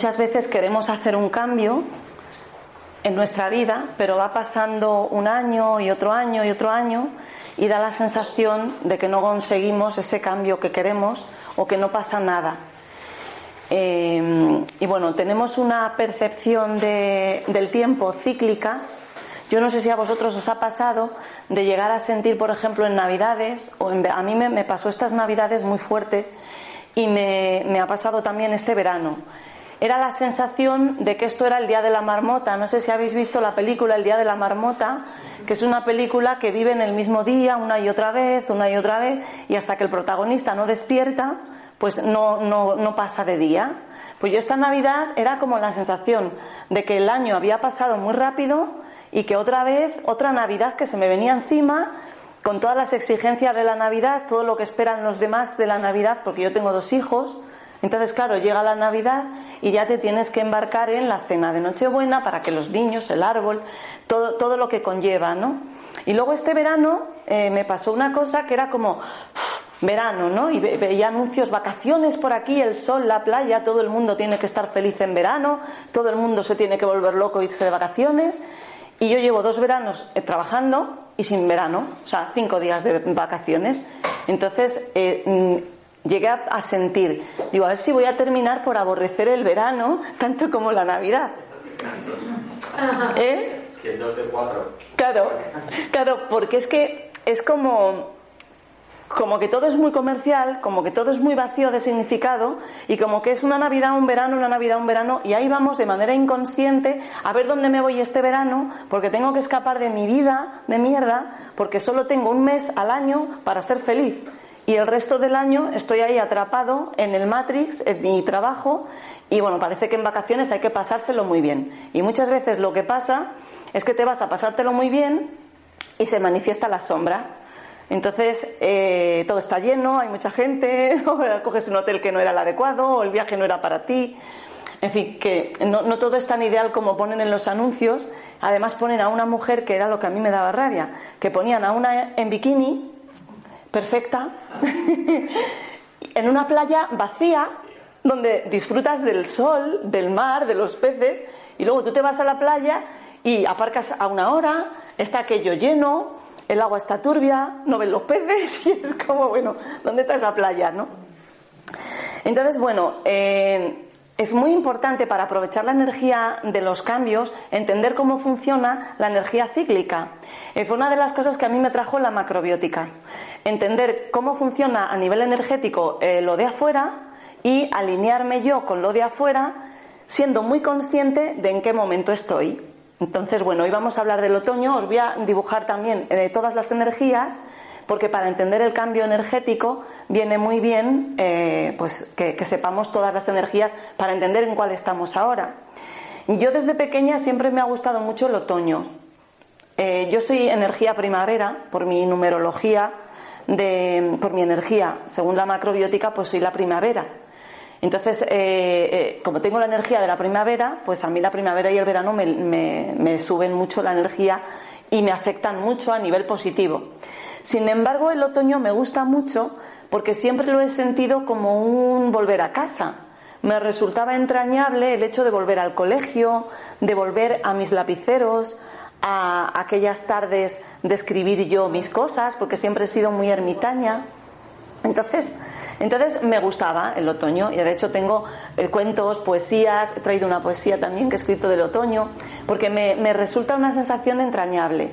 muchas veces queremos hacer un cambio en nuestra vida, pero va pasando un año y otro año y otro año y da la sensación de que no conseguimos ese cambio que queremos o que no pasa nada. Eh, y bueno, tenemos una percepción del tiempo cíclica. Yo no sé si a vosotros os ha pasado de llegar a sentir, por ejemplo, en Navidades, o a mí me, pasó estas Navidades muy fuerte y me ha pasado también este verano era la sensación de que esto era el Día de la Marmota. No sé si habéis visto la película El Día de la Marmota, que es una película que vive en el mismo día una y otra vez, una y otra vez, y hasta que el protagonista no despierta, pues no, no, no pasa de día. Pues yo esta Navidad era como la sensación de que el año había pasado muy rápido y que otra vez, otra Navidad que se me venía encima, con todas las exigencias de la Navidad, todo lo que esperan los demás de la Navidad, porque yo tengo dos hijos, entonces, claro, llega la Navidad y ya te tienes que embarcar en la cena de Nochebuena para que los niños, el árbol, todo, todo lo que conlleva, ¿no? Y luego este verano eh, me pasó una cosa que era como verano, ¿no? Y veía anuncios, vacaciones por aquí, el sol, la playa, todo el mundo tiene que estar feliz en verano, todo el mundo se tiene que volver loco e irse de vacaciones. Y yo llevo dos veranos eh, trabajando y sin verano, o sea, cinco días de vacaciones. Entonces, eh, mm, llegué a, sentir, digo, a ver si voy a terminar por aborrecer el verano tanto como la Navidad. ¿Eh? Claro, claro, porque es que es como, como que todo es muy comercial, como que todo es muy vacío de significado y como que es una Navidad, un verano, una Navidad, un verano y ahí vamos de manera inconsciente a ver dónde me voy este verano porque tengo que escapar de mi vida de mierda porque solo tengo un mes al año para ser feliz y el resto del año estoy ahí atrapado en el Matrix, en mi trabajo, y bueno, parece que en vacaciones hay que pasárselo muy bien. Y muchas veces lo que pasa es que te vas a pasártelo muy bien y se manifiesta la sombra. Entonces, eh, todo está lleno, hay mucha gente, o coges un hotel que no era el adecuado, o el viaje no era para ti. En fin, que no, no, todo es tan ideal como ponen en los anuncios. Además, ponen a una mujer que era lo que a mí me daba rabia, que ponían a una en bikini perfecta, en una playa vacía, donde disfrutas del sol, del mar, de los peces, y luego tú te vas a la playa y aparcas a una hora, está aquello lleno, el agua está turbia, no ven los peces, y es como, bueno, ¿dónde está esa playa, no? Entonces, bueno, eh, es muy importante para aprovechar la energía de los cambios entender cómo funciona la energía cíclica. Eh, fue una de las cosas que a mí me trajo la macrobiótica. Entender cómo funciona a nivel energético eh, lo de afuera y alinearme yo con lo de afuera siendo muy consciente de en qué momento estoy. Entonces, bueno, hoy vamos a hablar del otoño, os voy a dibujar también eh, todas las energías porque para entender el cambio energético viene muy bien eh, pues que, sepamos todas las energías para entender en cuál estamos ahora. Yo desde pequeña siempre me ha gustado mucho el otoño. Eh, yo soy energía primavera por mi numerología, de, por mi energía, según la macrobiótica, pues soy la primavera. Entonces, eh, como tengo la energía de la primavera, pues a mí la primavera y el verano me suben mucho la energía y me afectan mucho a nivel positivo. Sin embargo, el otoño me gusta mucho porque siempre lo he sentido como un volver a casa. Me resultaba entrañable el hecho de volver al colegio, de volver a mis lapiceros, a aquellas tardes de escribir yo mis cosas, porque siempre he sido muy ermitaña. Entonces, entonces me gustaba el otoño y de hecho tengo eh, cuentos, poesías, he traído una poesía también que he escrito del otoño, porque me, resulta una sensación entrañable.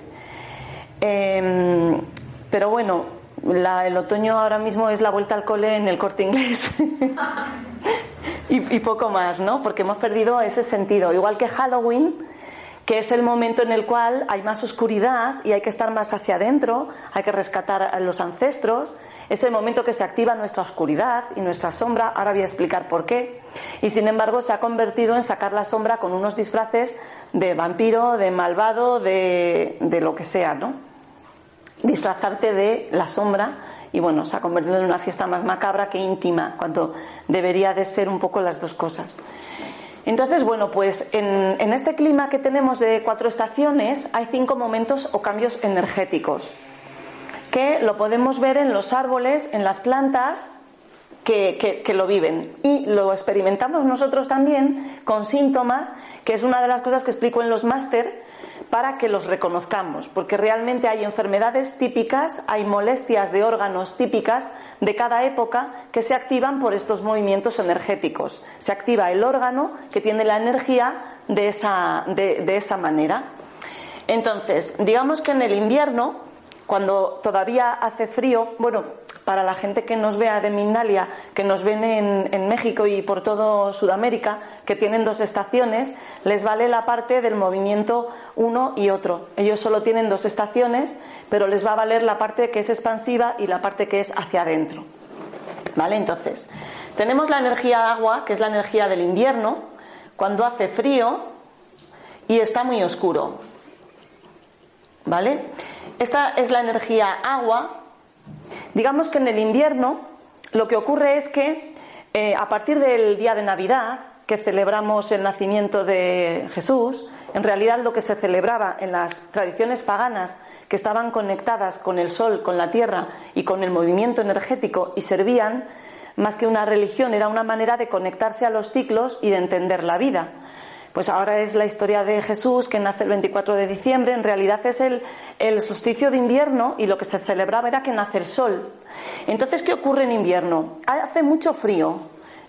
Em, pero bueno, el otoño ahora mismo es la vuelta al cole en el corte inglés. y, y, poco más, ¿no? Porque hemos perdido ese sentido. Igual que Halloween, que es el momento en el cual hay más oscuridad y hay que estar más hacia adentro, hay que rescatar a los ancestros. Es el momento que se activa nuestra oscuridad y nuestra sombra. Ahora voy a explicar por qué. Y sin embargo se ha convertido en sacar la sombra con unos disfraces de vampiro, de malvado, de, de lo que sea, ¿no? Disfrazarte de la sombra y bueno, se ha convertido en una fiesta más macabra que íntima, cuando debería de ser un poco las dos cosas. Entonces, bueno, pues en, este clima que tenemos de cuatro estaciones hay cinco momentos o cambios energéticos que lo podemos ver en los árboles, en las plantas, que, que, lo viven. Y lo experimentamos nosotros también con síntomas, que es una de las cosas que explico en los máster, para que los reconozcamos, porque realmente hay enfermedades típicas, hay molestias de órganos típicas de cada época que se activan por estos movimientos energéticos. Se activa el órgano que tiene la energía de esa, de esa manera. Entonces, digamos que en el invierno, cuando todavía hace frío, bueno, para la gente que nos vea de Mindalia, que nos ven en, México y por todo Sudamérica, que tienen dos estaciones, les vale la parte del movimiento uno y otro. Ellos solo tienen dos estaciones, pero les va a valer la parte que es expansiva y la parte que es hacia adentro. ¿Vale? Entonces, tenemos la energía agua, que es la energía del invierno, cuando hace frío y está muy oscuro. ¿Vale? Esta es la energía agua, Digamos que en el invierno lo que ocurre es que eh, a partir del día de Navidad, que celebramos el nacimiento de Jesús, en realidad lo que se celebraba en las tradiciones paganas que estaban conectadas con el sol, con la tierra y con el movimiento energético y servían, más que una religión, era una manera de conectarse a los ciclos y de entender la vida. Pues ahora es la historia de Jesús que nace el 24 de diciembre. En realidad es el, el solsticio de invierno y lo que se celebraba era que nace el sol. Entonces, ¿qué ocurre en invierno? Hace mucho frío.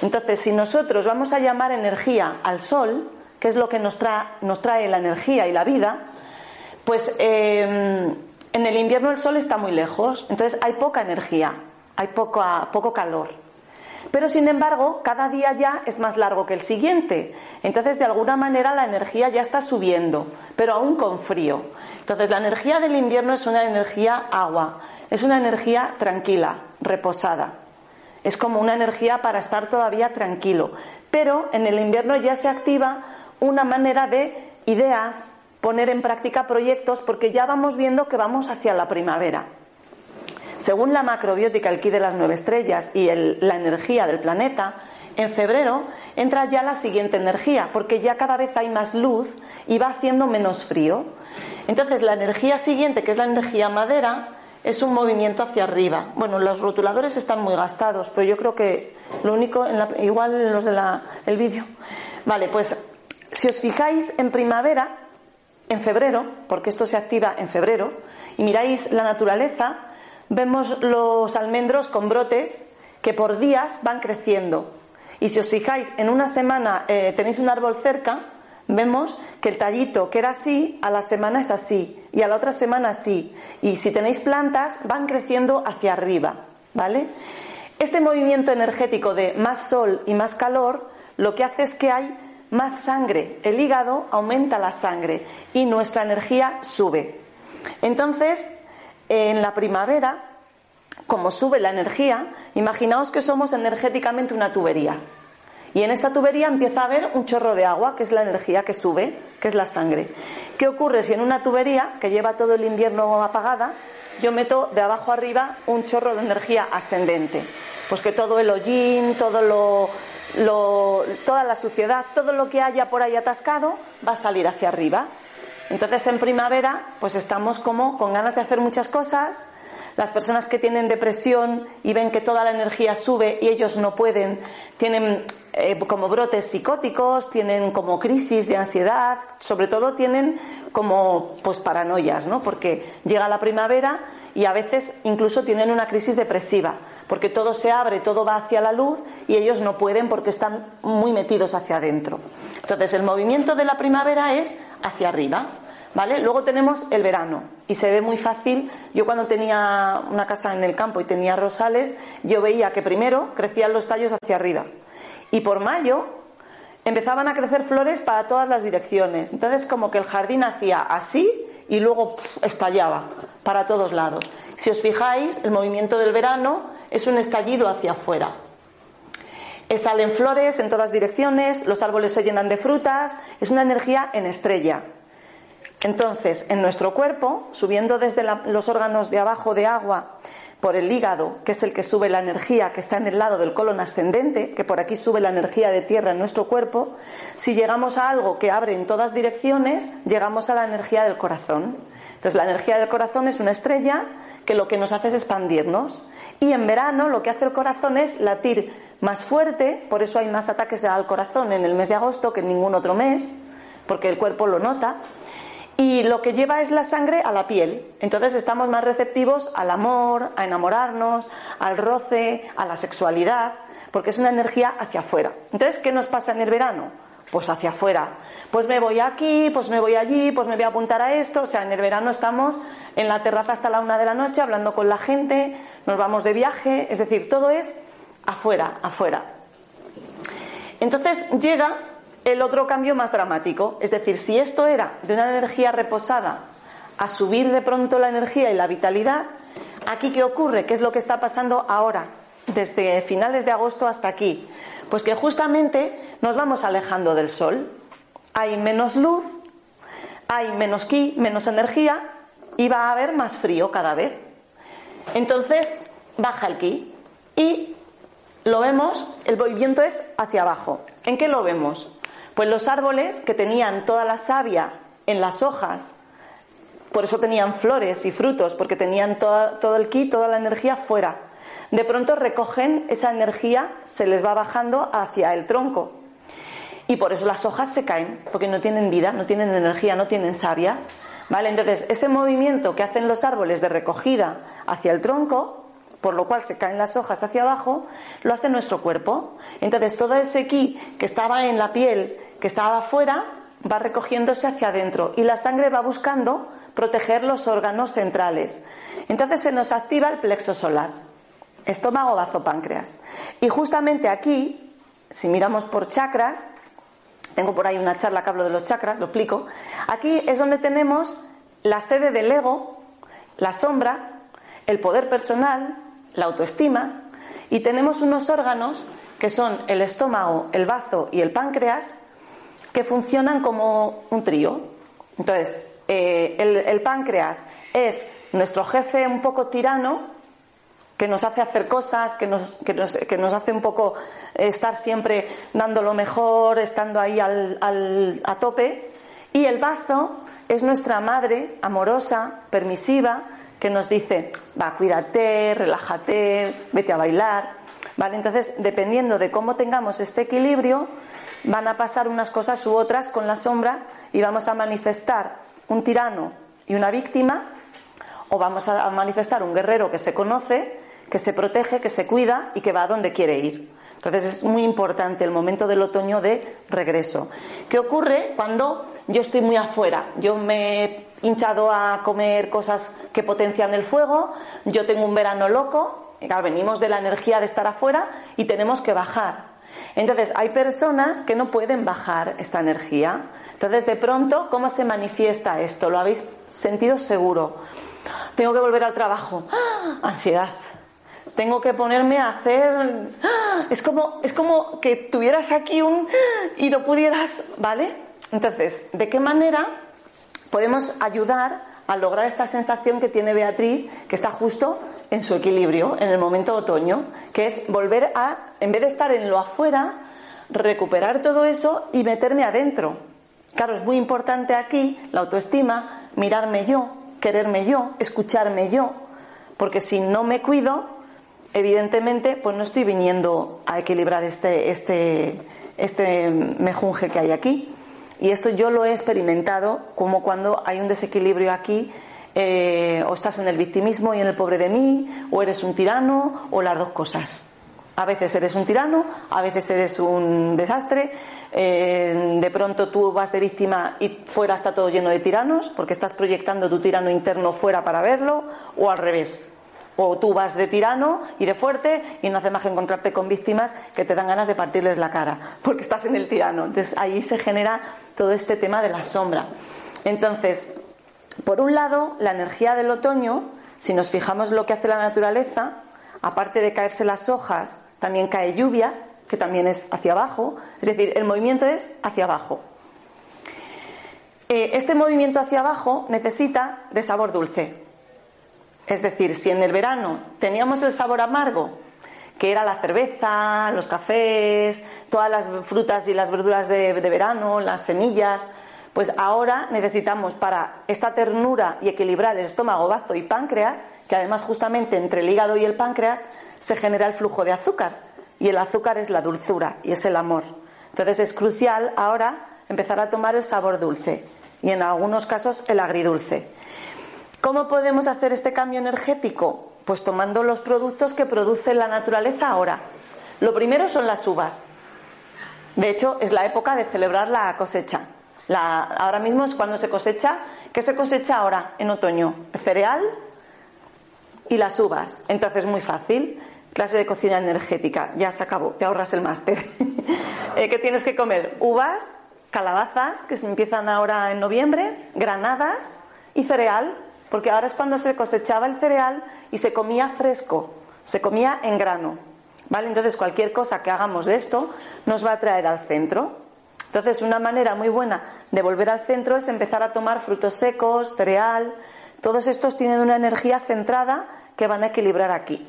Entonces, si nosotros vamos a llamar energía al sol, que es lo que nos trae, nos trae la energía y la vida, pues em, en el invierno el sol está muy lejos. Entonces hay poca energía, hay poco calor. Pero sin embargo, cada día ya es más largo que el siguiente. Entonces, de alguna manera, la energía ya está subiendo, pero aún con frío. Entonces, la energía del invierno es una energía agua, es una energía tranquila, reposada. Es como una energía para estar todavía tranquilo. Pero en el invierno ya se activa una manera de ideas, poner en práctica proyectos, porque ya vamos viendo que vamos hacia la primavera. Según la macrobiótica, el ki de las nueve estrellas y la energía del planeta, en febrero entra ya la siguiente energía, porque ya cada vez hay más luz y va haciendo menos frío. Entonces, la energía siguiente, que es la energía madera, es un movimiento hacia arriba. Bueno, los rotuladores están muy gastados, pero yo creo que lo único, igual en los del vídeo. Vale, pues si os fijáis en primavera, en febrero, porque esto se activa en febrero, y miráis la naturaleza, vemos los almendros con brotes que por días van creciendo. Y si os fijáis, en una semana eh, tenéis un árbol cerca, vemos que el tallito que era así, a la semana es así, y a la otra semana así. Y si tenéis plantas, van creciendo hacia arriba, ¿vale? Este movimiento energético de más sol y más calor, lo que hace es que hay más sangre. El hígado aumenta la sangre y nuestra energía sube. Entonces, en la primavera, como sube la energía, imaginaos que somos energéticamente una tubería. Y en esta tubería empieza a haber un chorro de agua, que es la energía que sube, que es la sangre. ¿Qué ocurre si en una tubería que lleva todo el invierno apagada, yo meto de abajo arriba un chorro de energía ascendente? Pues que todo el hollín, todo lo, toda la suciedad, todo lo que haya por ahí atascado, va a salir hacia arriba. Entonces en primavera pues estamos como con ganas de hacer muchas cosas. Las personas que tienen depresión y ven que toda la energía sube y ellos no pueden, tienen eh, como brotes psicóticos, tienen como crisis de ansiedad, sobre todo tienen como pues paranoias, ¿no? Porque llega la primavera y a veces incluso tienen una crisis depresiva, porque todo se abre, todo va hacia la luz y ellos no pueden porque están muy metidos hacia adentro. Entonces, el movimiento de la primavera es hacia arriba. ¿Vale? Luego tenemos el verano y se ve muy fácil. Yo cuando tenía una casa en el campo y tenía rosales, yo veía que primero crecían los tallos hacia arriba y por mayo empezaban a crecer flores para todas las direcciones. Entonces como que el jardín hacía así y luego estallaba para todos lados. Si os fijáis, el movimiento del verano es un estallido hacia afuera. Salen flores en todas direcciones, los árboles se llenan de frutas, es una energía en estrella. Entonces, en nuestro cuerpo, subiendo desde los órganos de abajo de agua, por el hígado, que es el que sube la energía que está en el lado del colon ascendente, que por aquí sube la energía de tierra en nuestro cuerpo, si llegamos a algo que abre en todas direcciones, llegamos a la energía del corazón. Entonces la energía del corazón es una estrella que lo que nos hace es expandirnos. Y en verano lo que hace el corazón es latir más fuerte, por eso hay más ataques al corazón en el mes de agosto que en ningún otro mes, porque el cuerpo lo nota y lo que lleva es la sangre a la piel. Entonces estamos más receptivos al amor, a enamorarnos, al roce, a la sexualidad, porque es una energía hacia afuera. Entonces, ¿qué nos pasa en el verano? Pues hacia afuera. Pues me voy aquí, pues me voy allí, pues me voy a apuntar a esto. O sea, en el verano estamos en la terraza hasta la una de la noche hablando con la gente, nos vamos de viaje, es decir, todo es afuera, afuera. Entonces llega el otro cambio más dramático. Es decir, si esto era de una energía reposada a subir de pronto la energía y la vitalidad, aquí qué ocurre, qué es lo que está pasando ahora, desde finales de agosto hasta aquí. Pues que justamente nos vamos alejando del sol. Hay menos luz, hay menos ki, menos energía y va a haber más frío cada vez. Entonces baja el ki y lo vemos, el movimiento es hacia abajo. ¿En qué lo vemos? Pues los árboles que tenían toda la savia en las hojas, por eso tenían flores y frutos, porque tenían todo el ki, toda la energía fuera. De pronto recogen esa energía, se les va bajando hacia el tronco. Y por eso las hojas se caen, porque no tienen vida, no tienen energía, no tienen savia. ¿Vale? Entonces, ese movimiento que hacen los árboles de recogida hacia el tronco, por lo cual se caen las hojas hacia abajo, lo hace nuestro cuerpo. Entonces, todo ese ki que estaba en la piel, que estaba afuera va recogiéndose hacia adentro y la sangre va buscando proteger los órganos centrales. Entonces se nos activa el plexo solar, estómago, bazo, páncreas. Y justamente aquí, si miramos por chakras, tengo por ahí una charla que hablo de los chakras, lo explico, aquí es donde tenemos la sede del ego, la sombra, el poder personal, la autoestima, y tenemos unos órganos que son el estómago, el bazo y el páncreas, que funcionan como un trío. Entonces, eh, el, páncreas es nuestro jefe un poco tirano, que nos hace hacer cosas, que nos, que nos, que nos hace un poco estar siempre dando lo mejor, estando ahí al, al, a tope. Y el bazo es nuestra madre amorosa, permisiva, que nos dice, va, cuídate, relájate, vete a bailar. ¿Vale? Entonces, dependiendo de cómo tengamos este equilibrio, van a pasar unas cosas u otras con la sombra y vamos a manifestar un tirano y una víctima o vamos a manifestar un guerrero que se conoce, que se protege, que se cuida y que va a donde quiere ir. Entonces es muy importante el momento del otoño de regreso. ¿Qué ocurre cuando yo estoy muy afuera? Yo me hinchado a comer cosas que potencian el fuego, yo tengo un verano loco, venimos de la energía de estar afuera y tenemos que bajar. Entonces, hay personas que no pueden bajar esta energía. Entonces, de pronto, ¿cómo se manifiesta esto? ¿Lo habéis sentido seguro? Tengo que volver al trabajo. ¡Ah! Ansiedad. Tengo que ponerme a hacer. ¡Ah! Es como, es como que tuvieras aquí un. y no pudieras. ¿Vale? Entonces, ¿de qué manera podemos ayudar a lograr esta sensación que tiene Beatriz, que está justo en su equilibrio, en el momento otoño, que es volver a, en vez de estar en lo afuera, recuperar todo eso y meterme adentro. Claro, es muy importante aquí la autoestima, mirarme yo, quererme yo, escucharme yo, porque si no me cuido, evidentemente, pues no estoy viniendo a equilibrar este, este, este mejunje que hay aquí. Y esto yo lo he experimentado como cuando hay un desequilibrio aquí, eh, o estás en el victimismo y en el pobre de mí, o eres un tirano, o las dos cosas. A veces eres un tirano, a veces eres un desastre, eh, de pronto tú vas de víctima y fuera está todo lleno de tiranos, porque estás proyectando tu tirano interno fuera para verlo, o al revés. O tú vas de tirano y de fuerte y no hace más que encontrarte con víctimas que te dan ganas de partirles la cara, porque estás en el tirano. Entonces ahí se genera todo este tema de la sombra. Entonces, por un lado, la energía del otoño, si nos fijamos lo que hace la naturaleza, aparte de caerse las hojas, también cae lluvia, que también es hacia abajo, es decir, el movimiento es hacia abajo. Eh, este movimiento hacia abajo necesita de sabor dulce. Es decir, si en el verano teníamos el sabor amargo, que era la cerveza, los cafés, todas las frutas y las verduras de, verano, las semillas, pues ahora necesitamos para esta ternura y equilibrar el estómago, bazo y páncreas, que además justamente entre el hígado y el páncreas se genera el flujo de azúcar. Y el azúcar es la dulzura y es el amor. Entonces es crucial ahora empezar a tomar el sabor dulce y en algunos casos el agridulce. ¿Cómo podemos hacer este cambio energético? Pues tomando los productos que produce la naturaleza ahora. Lo primero son las uvas. De hecho, es la época de celebrar la cosecha. ahora mismo es cuando se cosecha. ¿Qué se cosecha ahora en otoño? Cereal y las uvas. Entonces, muy fácil. Clase de cocina energética. Ya se acabó. Te ahorras el máster. Eh, ¿Qué tienes que comer? Uvas, calabazas, que se empiezan ahora en noviembre, granadas y cereal porque ahora es cuando se cosechaba el cereal y se comía fresco, se comía en grano. ¿Vale? Entonces cualquier cosa que hagamos de esto nos va a traer al centro. Entonces una manera muy buena de volver al centro es empezar a tomar frutos secos, cereal. Todos estos tienen una energía centrada que van a equilibrar aquí.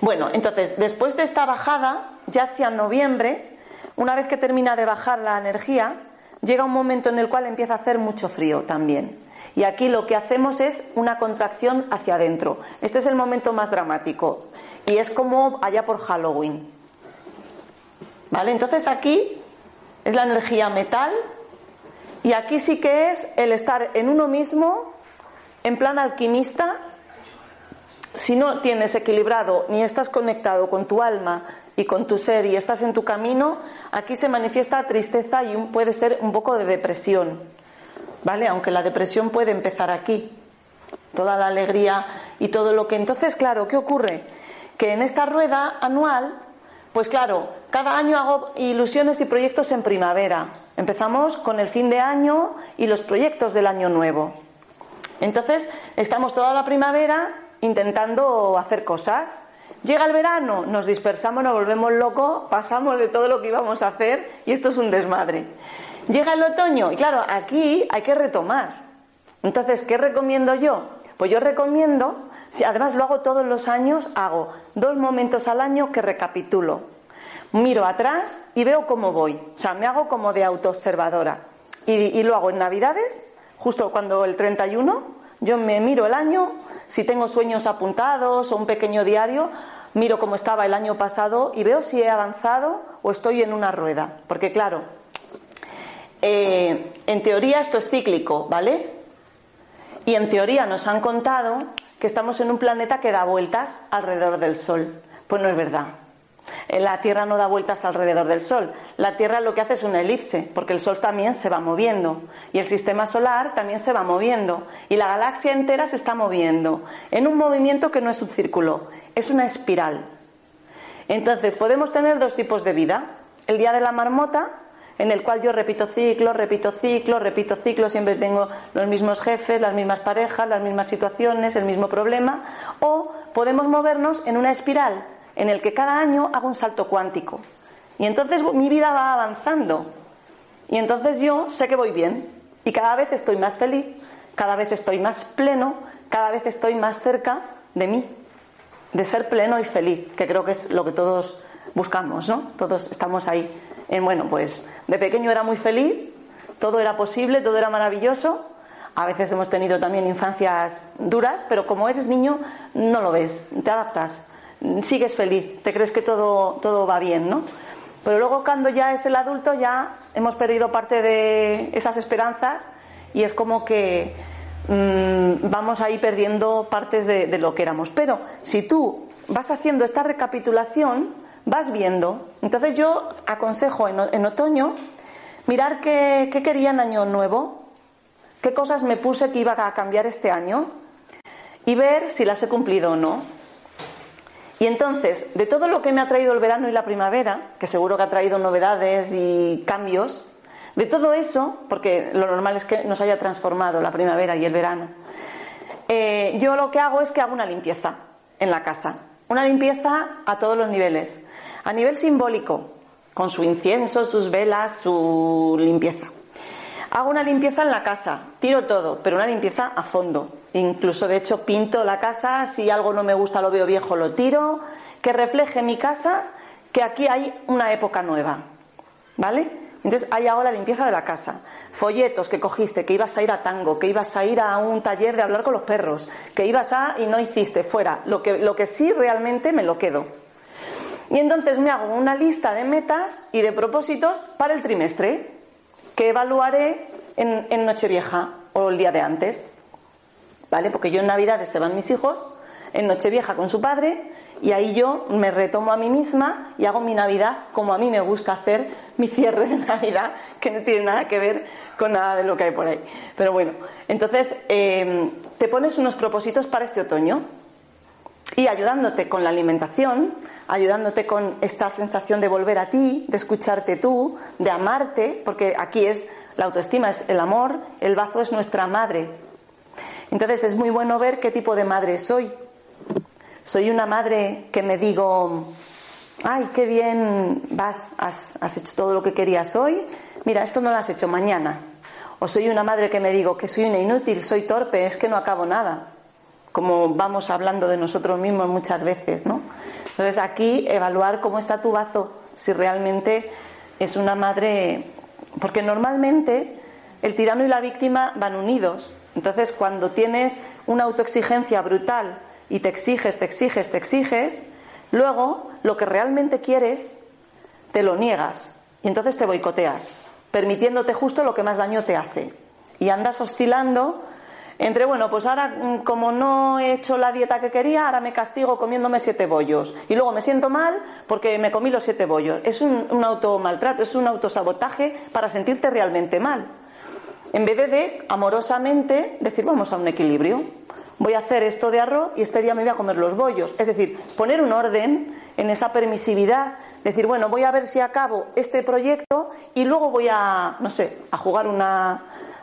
Bueno, entonces después de esta bajada, ya hacia noviembre, una vez que termina de bajar la energía, llega un momento en el cual empieza a hacer mucho frío también. Y aquí lo que hacemos es una contracción hacia adentro. Este es el momento más dramático. Y es como allá por Halloween. ¿Vale? Entonces aquí es la energía metal. Y aquí sí que es el estar en uno mismo, en plan alquimista. Si no tienes equilibrado ni estás conectado con tu alma y con tu ser y estás en tu camino, aquí se manifiesta tristeza y puede ser un poco de depresión. ¿Vale? Aunque la depresión puede empezar aquí. Toda la alegría y todo lo que. Entonces, claro, ¿qué ocurre? Que en esta rueda anual, pues claro, cada año hago ilusiones y proyectos en primavera. Empezamos con el fin de año y los proyectos del año nuevo. Entonces, estamos toda la primavera intentando hacer cosas. Llega el verano, nos dispersamos, nos volvemos locos, pasamos de todo lo que íbamos a hacer y esto es un desmadre. Llega el otoño y claro, aquí hay que retomar. Entonces, ¿qué recomiendo yo? Pues yo recomiendo, además lo hago todos los años, hago dos momentos al año que recapitulo. Miro atrás y veo cómo voy. O sea, me hago como de autoobservadora. Y, y lo hago en Navidades, justo cuando el 31, yo me miro el año, si tengo sueños apuntados o un pequeño diario, miro cómo estaba el año pasado y veo si he avanzado o estoy en una rueda. Porque claro, eh, en teoría esto es cíclico, ¿vale? Y en teoría nos han contado que estamos en un planeta que da vueltas alrededor del Sol. Pues no es verdad. Eh, la Tierra no da vueltas alrededor del Sol. La Tierra lo que hace es una elipse, porque el Sol también se va moviendo. Y el sistema solar también se va moviendo. Y la galaxia entera se está moviendo. En un movimiento que no es un círculo, es una espiral. Entonces, podemos tener dos tipos de vida. El día de la marmota, en el cual yo repito ciclo, repito ciclo, repito ciclo, siempre tengo los mismos jefes, las mismas parejas, las mismas situaciones, el mismo problema, o podemos movernos en una espiral en el que cada año hago un salto cuántico. Y entonces mi vida va avanzando. Y entonces yo sé que voy bien. Y cada vez estoy más feliz, cada vez estoy más pleno, cada vez estoy más cerca de mí, de ser pleno y feliz, que creo que es lo que todos buscamos, ¿no? Todos estamos ahí bueno, pues de pequeño era muy feliz, todo era posible, todo era maravilloso. A veces hemos tenido también infancias duras, pero como eres niño no lo ves, te adaptas, sigues feliz, te crees que todo, todo va bien, ¿no? Pero luego cuando ya es el adulto ya hemos perdido parte de esas esperanzas y es como que mm, vamos ahí perdiendo partes de, de lo que éramos. Pero si tú vas haciendo esta recapitulación, vas viendo. Entonces yo aconsejo en, otoño mirar qué, quería en año nuevo, qué cosas me puse que iba a cambiar este año y ver si las he cumplido o no. Y entonces, de todo lo que me ha traído el verano y la primavera, que seguro que ha traído novedades y cambios, de todo eso, porque lo normal es que nos haya transformado la primavera y el verano, eh, yo lo que hago es que hago una limpieza en la casa. Una limpieza a todos los niveles. A nivel simbólico, con su incienso, sus velas, su limpieza. Hago una limpieza en la casa, tiro todo, pero una limpieza a fondo. Incluso, de hecho, pinto la casa, si algo no me gusta, lo veo viejo, lo tiro, que refleje mi casa que aquí hay una época nueva. ¿Vale? Entonces hay ahora limpieza de la casa. Folletos que cogiste, que ibas a ir a tango, que ibas a ir a un taller de hablar con los perros, que ibas a y no hiciste, fuera. Lo que, lo que sí realmente me lo quedo. Y entonces me hago una lista de metas y de propósitos para el trimestre que evaluaré en, en Nochevieja o el día de antes. ¿Vale? Porque yo en Navidades se van mis hijos, en Nochevieja con su padre, y ahí yo me retomo a mí misma y hago mi Navidad como a mí me gusta hacer mi cierre de Navidad, que no tiene nada que ver con nada de lo que hay por ahí. Pero bueno, entonces em, te pones unos propósitos para este otoño y ayudándote con la alimentación, ayudándote con esta sensación de volver a ti, de escucharte tú, de amarte, porque aquí es la autoestima, es el amor, el bazo es nuestra madre. Entonces es muy bueno ver qué tipo de madre soy. Soy una madre que me digo, ay, qué bien vas, has, has hecho todo lo que querías hoy, mira, esto no lo has hecho mañana. O soy una madre que me digo que soy una inútil, soy torpe, es que no acabo nada. Como vamos hablando de nosotros mismos muchas veces, ¿no? Entonces aquí evaluar cómo está tu bazo, si realmente es una madre, porque normalmente el tirano y la víctima van unidos. Entonces cuando tienes una autoexigencia brutal y te exiges, te exiges, te exiges, luego lo que realmente quieres te lo niegas y entonces te boicoteas, permitiéndote justo lo que más daño te hace. Y andas oscilando entre, bueno, pues ahora mm, como no he hecho la dieta que quería, ahora me castigo comiéndome siete bollos. Y luego me siento mal porque me comí los siete bollos. Es un, un automaltrato, es un autosabotaje para sentirte realmente mal. En vez de amorosamente decir, vamos a un equilibrio. Voy a hacer esto de arroz y este día me voy a comer los bollos. Es decir, poner un orden en esa permisividad. Decir, bueno, voy a ver si acabo este proyecto y luego voy a, no sé, a jugar una,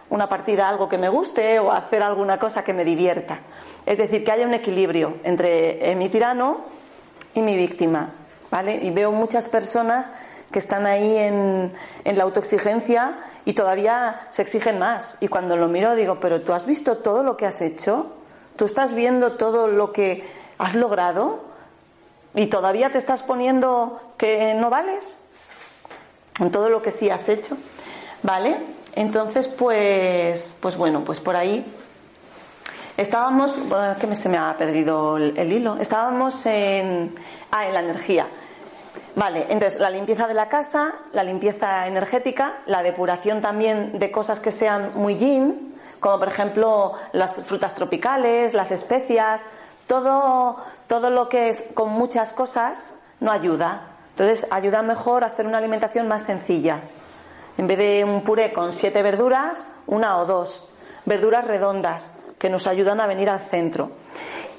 una partida algo que me guste o hacer alguna cosa que me divierta. Es decir, que haya un equilibrio entre eh, mi tirano y mi víctima. ¿vale? Y veo muchas personas que están ahí en, en la autoexigencia y todavía se exigen más. Y cuando lo miro digo, pero tú has visto todo lo que has hecho, tú estás viendo todo lo que has logrado y todavía te estás poniendo que no vales en todo lo que sí has hecho. ¿Vale? Entonces, pues, pues bueno, pues por ahí estábamos, que se me ha perdido el, hilo, estábamos en, ah, en la energía. Vale, entonces la limpieza de la casa, la limpieza energética, la depuración también de cosas que sean muy yin, como por ejemplo las frutas tropicales, las especias, todo, todo lo que es con muchas cosas no ayuda. Entonces ayuda mejor a hacer una alimentación más sencilla. En vez de un puré con siete verduras, una o dos. Verduras redondas que nos ayudan a venir al centro.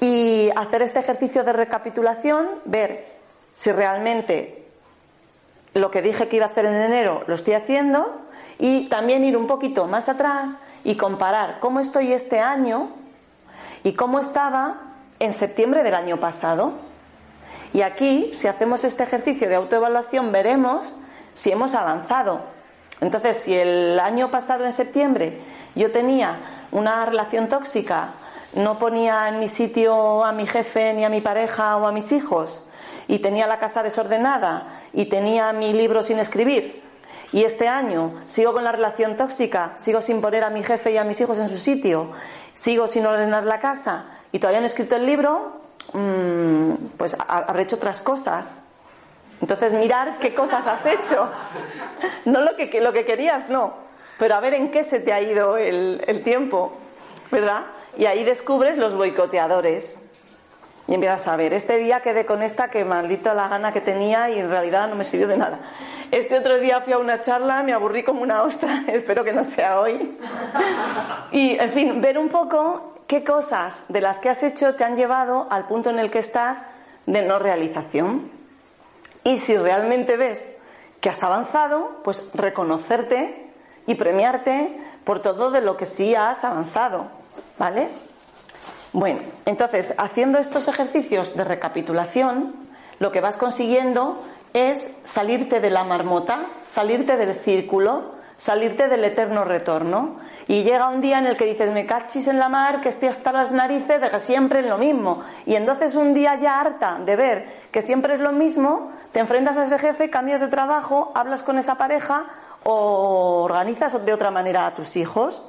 Y hacer este ejercicio de recapitulación, ver si realmente lo que dije que iba a hacer en enero lo estoy haciendo y también ir un poquito más atrás y comparar cómo estoy este año y cómo estaba en septiembre del año pasado. Y aquí, si hacemos este ejercicio de autoevaluación, veremos si hemos avanzado entonces, si el año pasado en septiembre yo tenía una relación tóxica, no ponía en mi sitio a mi jefe ni a mi pareja o a mis hijos, y tenía la casa desordenada y tenía mi libro sin escribir, y este año sigo con la relación tóxica, sigo sin poner a mi jefe y a mis hijos en su sitio, sigo sin ordenar la casa y todavía no he escrito el libro, mm, pues habré hecho otras cosas entonces, mirar qué cosas has hecho. No lo que, lo que querías, no. Pero a ver en qué se te ha ido el, el tiempo, ¿verdad? Y ahí descubres los boicoteadores. Y empiezas a ver, este día quedé con esta que maldito la gana que tenía y en realidad no me sirvió de nada. Este otro día fui a una charla, me aburrí como una ostra, espero que no sea hoy. Y, en fin, ver un poco qué cosas de las que has hecho te han llevado al punto en el que estás de no realización. Y si realmente ves que has avanzado, pues reconocerte y premiarte por todo de lo que sí has avanzado. ¿Vale? Bueno, entonces, haciendo estos ejercicios de recapitulación, lo que vas consiguiendo es salirte de la marmota, salirte del círculo, salirte del eterno retorno. Y llega un día en el que dices, me cachis en la mar, que estoy hasta las narices de que siempre es lo mismo. Y entonces un día ya harta de ver que siempre es lo mismo, te enfrentas a ese jefe, cambias de trabajo, hablas con esa pareja o organizas de otra manera a tus hijos.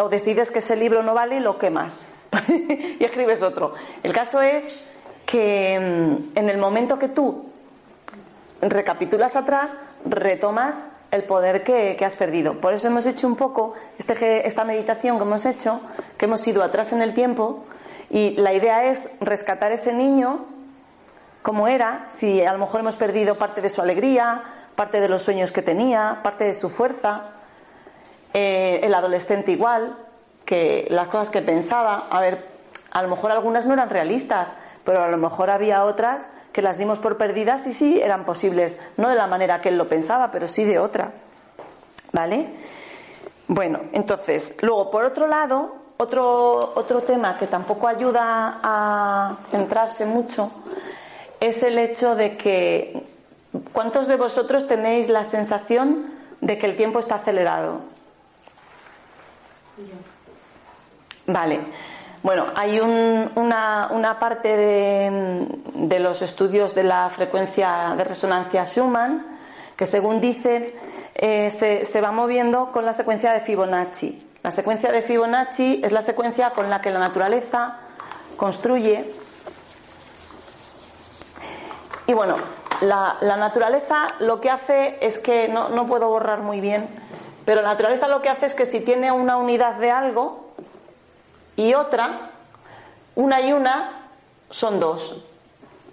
O decides que ese libro no vale y lo quemas. y escribes otro. El caso es que mm, en el momento que tú recapitulas atrás, retomas el poder que, has perdido. Por eso hemos hecho un poco este, esta meditación que hemos hecho, que hemos ido atrás en el tiempo, y la idea es rescatar ese niño como era, si a lo mejor hemos perdido parte de su alegría, parte de los sueños que tenía, parte de su fuerza, eh, el adolescente igual, que las cosas que pensaba, a ver, a lo mejor algunas no eran realistas, pero a lo mejor había otras que las dimos por perdidas y sí eran posibles, no de la manera que él lo pensaba, pero sí de otra. ¿Vale? Bueno, entonces, luego, por otro lado, otro, otro tema que tampoco ayuda a centrarse mucho es el hecho de que, ¿cuántos de vosotros tenéis la sensación de que el tiempo está acelerado? Vale. Bueno, hay una, parte de, los estudios de la frecuencia de resonancia Schumann que, según dicen, eh, se, se va moviendo con la secuencia de Fibonacci. La secuencia de Fibonacci es la secuencia con la que la naturaleza construye. Y bueno, la, naturaleza lo que hace es que, no, no puedo borrar muy bien, pero la naturaleza lo que hace es que si tiene una unidad de algo, y otra, una y una son dos.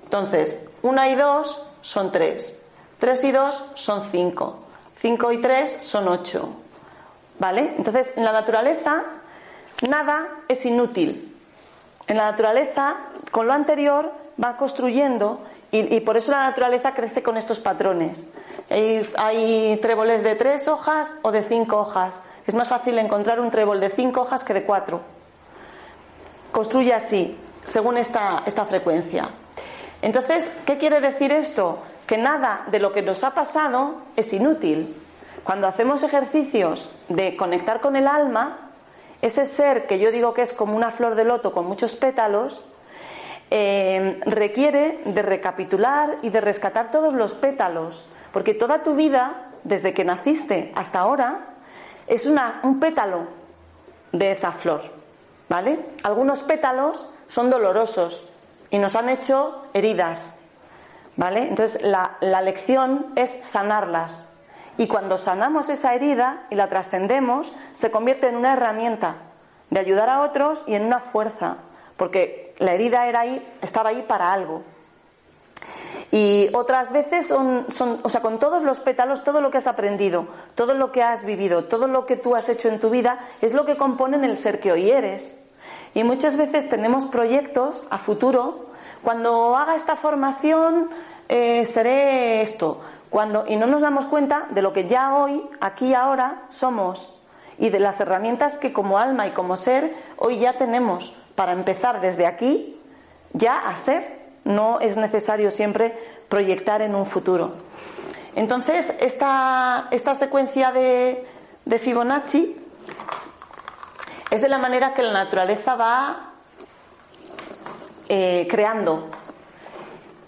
Entonces, una y dos son tres. Tres y dos son cinco. Cinco y tres son ocho. ¿Vale? Entonces, en la naturaleza, nada es inútil. En la naturaleza, con lo anterior, va construyendo y, por eso la naturaleza crece con estos patrones. Hay, hay, tréboles de tres hojas o de cinco hojas. Es más fácil encontrar un trébol de cinco hojas que de cuatro construye así, según esta, esta frecuencia. Entonces, ¿qué quiere decir esto? Que nada de lo que nos ha pasado es inútil. Cuando hacemos ejercicios de conectar con el alma, ese ser que yo digo que es como una flor de loto con muchos pétalos, eh, requiere de recapitular y de rescatar todos los pétalos, porque toda tu vida, desde que naciste hasta ahora, es un pétalo de esa flor. ¿Vale? Algunos pétalos son dolorosos y nos han hecho heridas. ¿Vale? Entonces la, la lección es sanarlas. Y cuando sanamos esa herida y la trascendemos, se convierte en una herramienta de ayudar a otros y en una fuerza, porque la herida era ahí, estaba ahí para algo. Y otras veces son, son, o sea, con todos los pétalos, todo lo que has aprendido, todo lo que has vivido, todo lo que tú has hecho en tu vida, es lo que componen el ser que hoy eres. Y muchas veces tenemos proyectos a futuro, cuando haga esta formación eh, seré esto, cuando, y no nos damos cuenta de lo que ya hoy, aquí ahora, somos. Y de las herramientas que como alma y como ser hoy ya tenemos para empezar desde aquí ya a ser no es necesario siempre proyectar en un futuro. Entonces, esta, esta secuencia de, Fibonacci es de la manera que la naturaleza va eh, creando.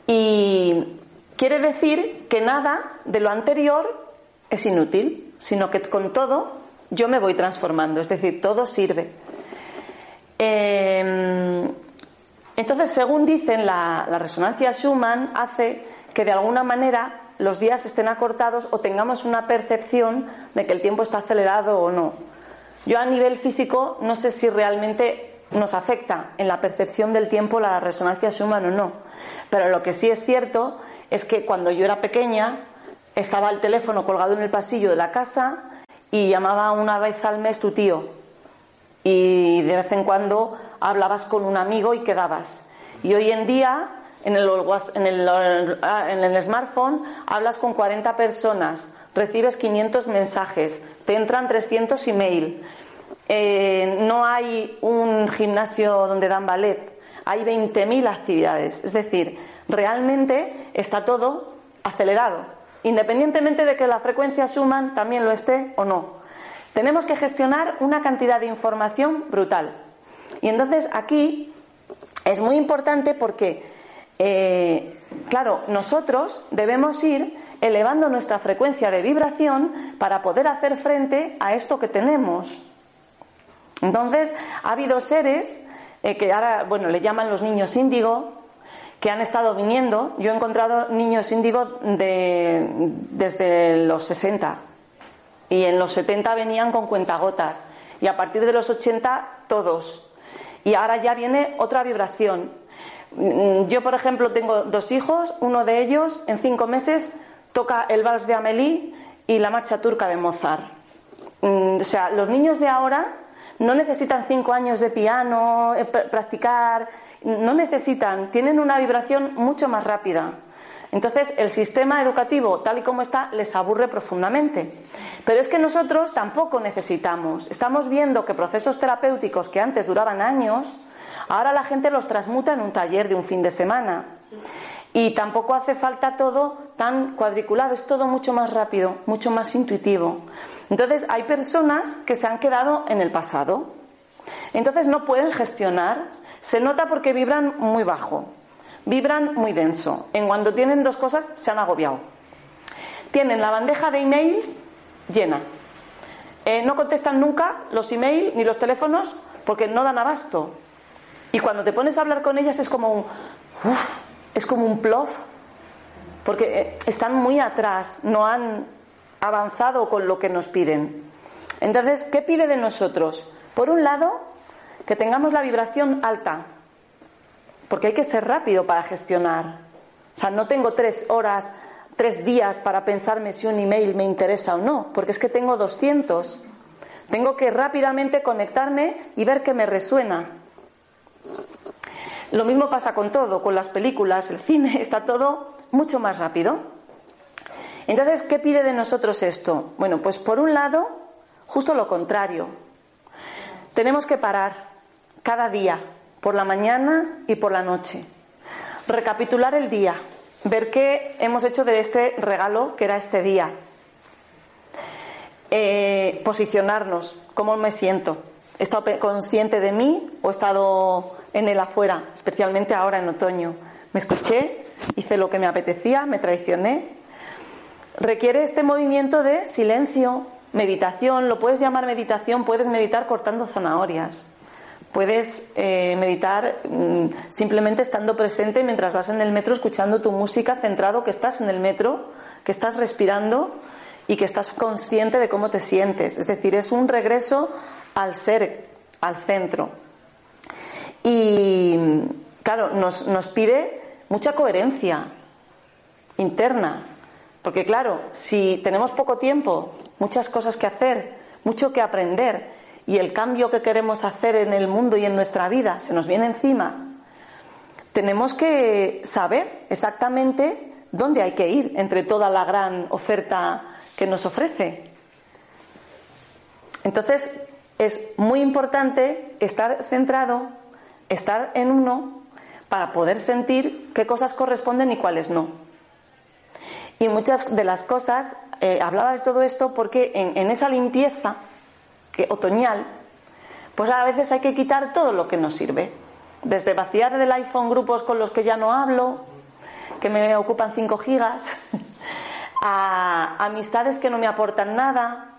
Y quiere decir que nada de lo anterior es inútil, sino que con todo yo me voy transformando, es decir, todo sirve. Eh, entonces, según dicen, la, resonancia Schumann hace que de alguna manera los días estén acortados o tengamos una percepción de que el tiempo está acelerado o no. Yo a nivel físico no sé si realmente nos afecta en la percepción del tiempo la resonancia Schumann o no, pero lo que sí es cierto es que cuando yo era pequeña estaba el teléfono colgado en el pasillo de la casa y llamaba una vez al mes tu tío y de vez en cuando hablabas con un amigo y quedabas. Y hoy en día, en el, en el, en el smartphone, hablas con 40 personas, recibes 500 mensajes, te entran 300 email. Eh, no hay un gimnasio donde dan ballet, hay 20.000 actividades. Es decir, realmente está todo acelerado. independientemente de que la frecuencia Schumann también lo esté o no. Tenemos que gestionar una cantidad de información brutal. Y entonces aquí es muy importante porque, eh, claro, nosotros debemos ir elevando nuestra frecuencia de vibración para poder hacer frente a esto que tenemos. Entonces, ha habido seres eh, que ahora, bueno, le llaman los niños índigo, que han estado viniendo. Yo he encontrado niños índigo de, desde los 60 y en los 70 venían con cuentagotas y a partir de los 80 todos. Y ahora ya viene otra vibración. Mm, yo, por ejemplo, tengo dos hijos, uno de ellos en cinco meses toca el vals de Amélie y la marcha turca de Mozart. Mm, o sea, los niños de ahora no necesitan cinco años de piano, eh, practicar, no necesitan, tienen una vibración mucho más rápida. Entonces, el sistema educativo, tal y como está, les aburre profundamente. Pero es que nosotros tampoco necesitamos. Estamos viendo que procesos terapéuticos que antes duraban años, ahora la gente los transmuta en un taller de un fin de semana. Y tampoco hace falta todo tan cuadriculado, es todo mucho más rápido, mucho más intuitivo. Entonces, hay personas que se han quedado en el pasado. Entonces, no pueden gestionar. Se nota porque vibran muy bajo, vibran muy denso. En cuando tienen dos cosas, se han agobiado. Tienen la bandeja de emails llena. Eh, no contestan nunca los emails ni los teléfonos porque no dan abasto. Y cuando te pones a hablar con ellas es como un. es como un plof. Porque eh, están muy atrás, no han avanzado con lo que nos piden. Entonces, ¿qué pide de nosotros? Por un lado, que tengamos la vibración alta, porque hay que ser rápido para gestionar. O sea, no tengo tres horas, tres días para pensarme si un email me interesa o no, porque es que tengo 200. Tengo que rápidamente conectarme y ver que me resuena. Lo mismo pasa con todo, con las películas, el cine, está todo mucho más rápido. Entonces, ¿qué pide de nosotros esto? Bueno, pues por un lado, justo lo contrario. Tenemos que parar cada día, por la mañana y por la noche. Recapitular el día, ver qué hemos hecho de este regalo que era este día. Eh, posicionarnos, cómo me siento. ¿He estado consciente de mí o he estado en el afuera, especialmente ahora en otoño? Me escuché, hice lo que me apetecía, me traicioné, requiere este movimiento de silencio, meditación, lo puedes llamar meditación, puedes meditar cortando zanahorias, puedes eh, meditar mm, simplemente estando presente mientras vas en el metro escuchando tu música, centrado que estás en el metro, que estás respirando y que estás consciente de cómo te sientes. Es decir, es un regreso al ser, al centro. Y claro, nos, nos pide mucha coherencia interna, porque claro, si tenemos poco tiempo, muchas cosas que hacer, mucho que aprender y el cambio que queremos hacer en el mundo y en nuestra vida se nos viene encima, tenemos que saber exactamente dónde hay que ir entre toda la gran oferta que nos ofrece. Entonces, es muy importante estar centrado, estar en uno, para poder sentir qué cosas corresponden y cuáles no. Y muchas de las cosas, eh, hablaba de todo esto porque en, esa limpieza otoñal, pues a veces hay que quitar todo lo que nos sirve. Desde vaciar del iPhone grupos con los que ya no hablo, que me ocupan 5 gigas, a amistades que no me aportan nada.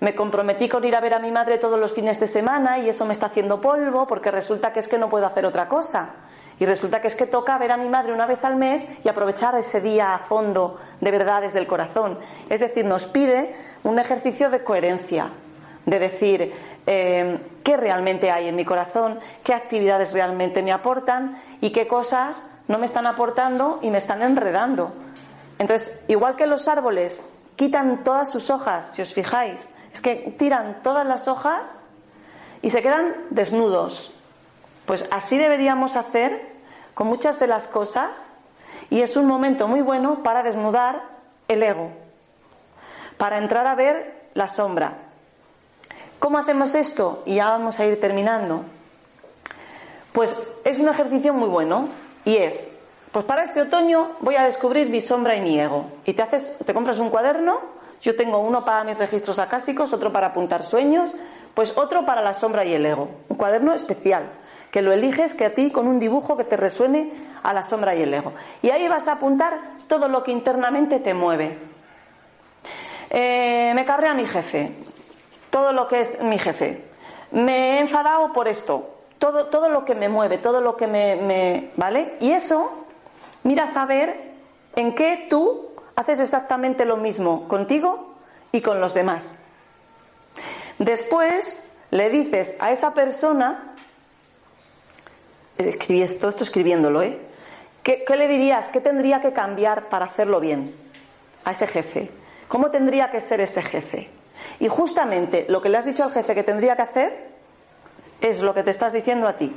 Me comprometí con ir a ver a mi madre todos los fines de semana y eso me está haciendo polvo porque resulta que es que no puedo hacer otra cosa. Y resulta que es que toca ver a mi madre una vez al mes y aprovechar ese día a fondo, de verdad, desde el corazón. Es decir, nos pide un ejercicio de coherencia, de decir eh, qué realmente hay en mi corazón, qué actividades realmente me aportan y qué cosas no me están aportando y me están enredando. Entonces, igual que los árboles quitan todas sus hojas, si os fijáis, es que tiran todas las hojas y se quedan desnudos. Pues así deberíamos hacer con muchas de las cosas y es un momento muy bueno para desnudar el ego, para entrar a ver la sombra. ¿Cómo hacemos esto? Y ya vamos a ir terminando. Pues es un ejercicio muy bueno y es pues para este otoño voy a descubrir mi sombra y mi ego. Y te haces, te compras un cuaderno, yo tengo uno para mis registros acásicos, otro para apuntar sueños, pues otro para la sombra y el ego. Un cuaderno especial, que lo eliges que a ti con un dibujo que te resuene a la sombra y el ego. Y ahí vas a apuntar todo lo que internamente te mueve. Eh, me carrea mi jefe, todo lo que es mi jefe. Me he enfadado por esto, todo, todo lo que me mueve, todo lo que me, me ¿Vale? Y eso Mira saber en qué tú haces exactamente lo mismo contigo y con los demás. Después le dices a esa persona, escribí esto, esto escribiéndolo, ¿eh? ¿Qué, ¿Qué le dirías? ¿Qué tendría que cambiar para hacerlo bien a ese jefe? ¿Cómo tendría que ser ese jefe? Y justamente lo que le has dicho al jefe que tendría que hacer es lo que te estás diciendo a ti.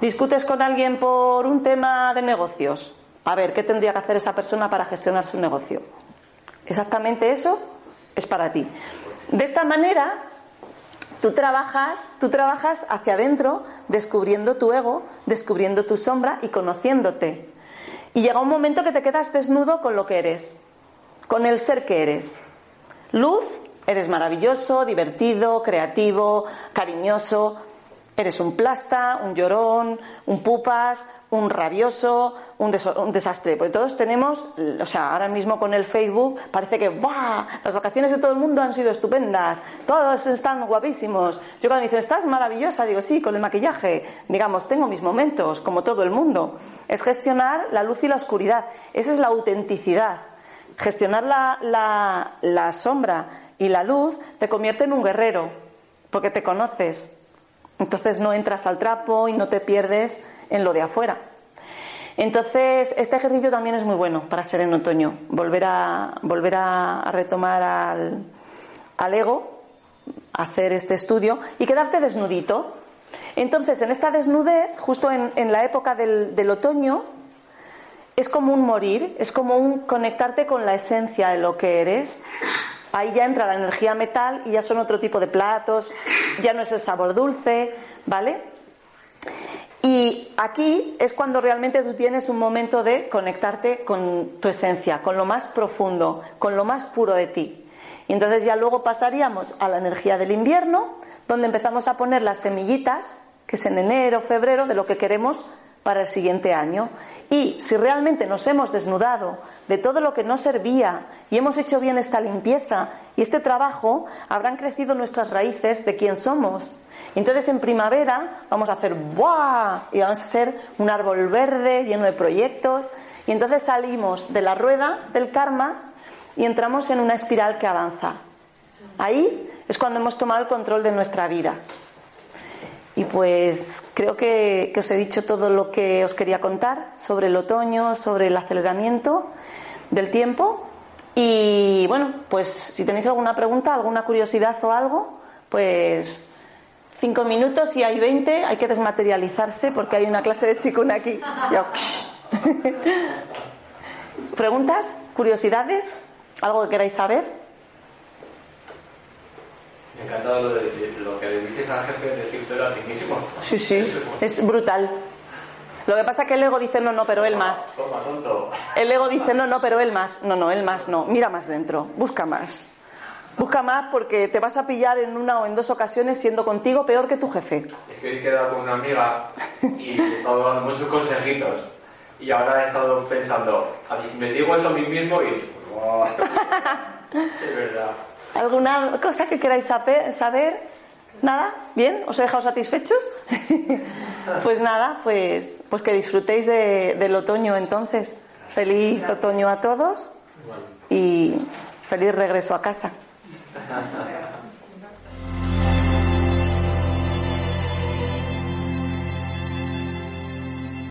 Discutes con alguien por un tema de negocios. A ver, ¿qué tendría que hacer esa persona para gestionar su negocio? Exactamente eso es para ti. De esta manera, tú trabajas, tú trabajas hacia adentro, descubriendo tu ego, descubriendo tu sombra y conociéndote. Y llega un momento que te quedas desnudo con lo que eres, con el ser que eres. Luz, eres maravilloso, divertido, creativo, cariñoso, Eres un plasta, un llorón, un pupas, un rabioso, un, desastre. Porque todos tenemos, o sea, ahora mismo con el Facebook parece que ¡buah! Las vacaciones de todo el mundo han sido estupendas, todos están guapísimos. Yo cuando me dicen, estás maravillosa, digo, sí, con el maquillaje. Digamos, tengo mis momentos, como todo el mundo. Es gestionar la luz y la oscuridad. Esa es la autenticidad. Gestionar la sombra y la luz te convierte en un guerrero, porque te conoces entonces no entras al trapo y no te pierdes en lo de afuera. Entonces, este ejercicio también es muy bueno para hacer en otoño. Volver a, volver a, retomar al, ego, hacer este estudio y quedarte desnudito. Entonces, en esta desnudez, justo en, la época del, del otoño, es como un morir, es como un conectarte con la esencia de lo que eres Ahí ya entra la energía metal y ya son otro tipo de platos, ya no es el sabor dulce, ¿vale? Y aquí es cuando realmente tú tienes un momento de conectarte con tu esencia, con lo más profundo, con lo más puro de ti. Y entonces ya luego pasaríamos a la energía del invierno, donde empezamos a poner las semillitas, que es en enero, febrero, de lo que queremos para el siguiente año. Y si realmente nos hemos desnudado de todo lo que no servía y hemos hecho bien esta limpieza y este trabajo, habrán crecido nuestras raíces de quién somos. Entonces en primavera vamos a hacer ¡buah! y vamos a ser un árbol verde lleno de proyectos. Y entonces salimos de la rueda del karma y entramos en una espiral que avanza. Ahí es cuando hemos tomado el control de nuestra vida. Y pues creo que, os he dicho todo lo que os quería contar sobre el otoño, sobre el aceleramiento del tiempo. Y bueno, pues si tenéis alguna pregunta, alguna curiosidad o algo, pues cinco minutos y hay veinte, hay que desmaterializarse porque hay una clase de chikun aquí. ¿Preguntas? ¿Curiosidades? ¿Algo que queráis saber? Me encanta lo, de, lo que le dices al jefe de decirte a ti mismo. Sí, sí, es brutal. Lo que pasa es que el ego dice no, no, pero él más. Toma, tonto. El ego dice no, no, pero él más. No, no, él más no. Mira más dentro, busca más. Busca más porque te vas a pillar en una o en dos ocasiones siendo contigo peor que tu jefe. Es que he quedado con una amiga y he estado dando muchos consejitos. Y ahora he estado pensando, a mí si me digo eso a mí mismo y... es verdad. ¿Alguna cosa que queráis saber? ¿Nada? ¿Bien? ¿Os he dejado satisfechos? pues nada, pues, pues que disfrutéis del otoño entonces. Feliz otoño a todos y feliz regreso a casa.